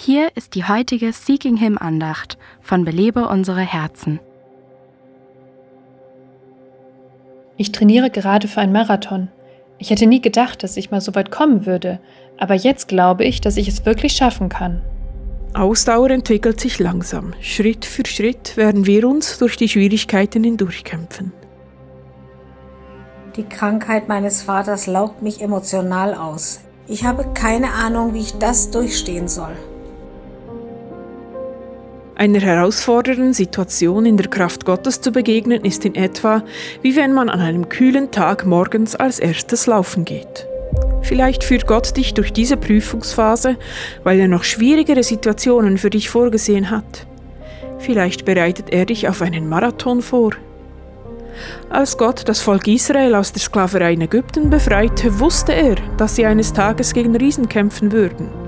Hier ist die heutige Seeking Him Andacht von Belebe unsere Herzen. Ich trainiere gerade für einen Marathon. Ich hätte nie gedacht, dass ich mal so weit kommen würde, aber jetzt glaube ich, dass ich es wirklich schaffen kann. Ausdauer entwickelt sich langsam. Schritt für Schritt werden wir uns durch die Schwierigkeiten hindurchkämpfen. Die Krankheit meines Vaters laugt mich emotional aus. Ich habe keine Ahnung, wie ich das durchstehen soll. Einer herausfordernden Situation in der Kraft Gottes zu begegnen, ist in etwa wie wenn man an einem kühlen Tag morgens als erstes laufen geht. Vielleicht führt Gott dich durch diese Prüfungsphase, weil er noch schwierigere Situationen für dich vorgesehen hat. Vielleicht bereitet er dich auf einen Marathon vor. Als Gott das Volk Israel aus der Sklaverei in Ägypten befreite, wusste er, dass sie eines Tages gegen Riesen kämpfen würden.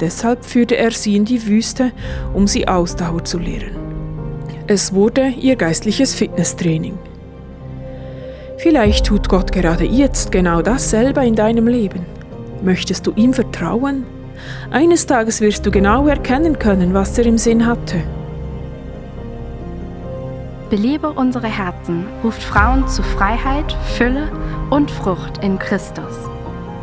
Deshalb führte er sie in die Wüste, um sie Ausdauer zu lehren. Es wurde ihr geistliches Fitnesstraining. Vielleicht tut Gott gerade jetzt genau dasselbe in deinem Leben. Möchtest du ihm vertrauen? Eines Tages wirst du genau erkennen können, was er im Sinn hatte. Belebe unsere Herzen ruft Frauen zu Freiheit, Fülle und Frucht in Christus.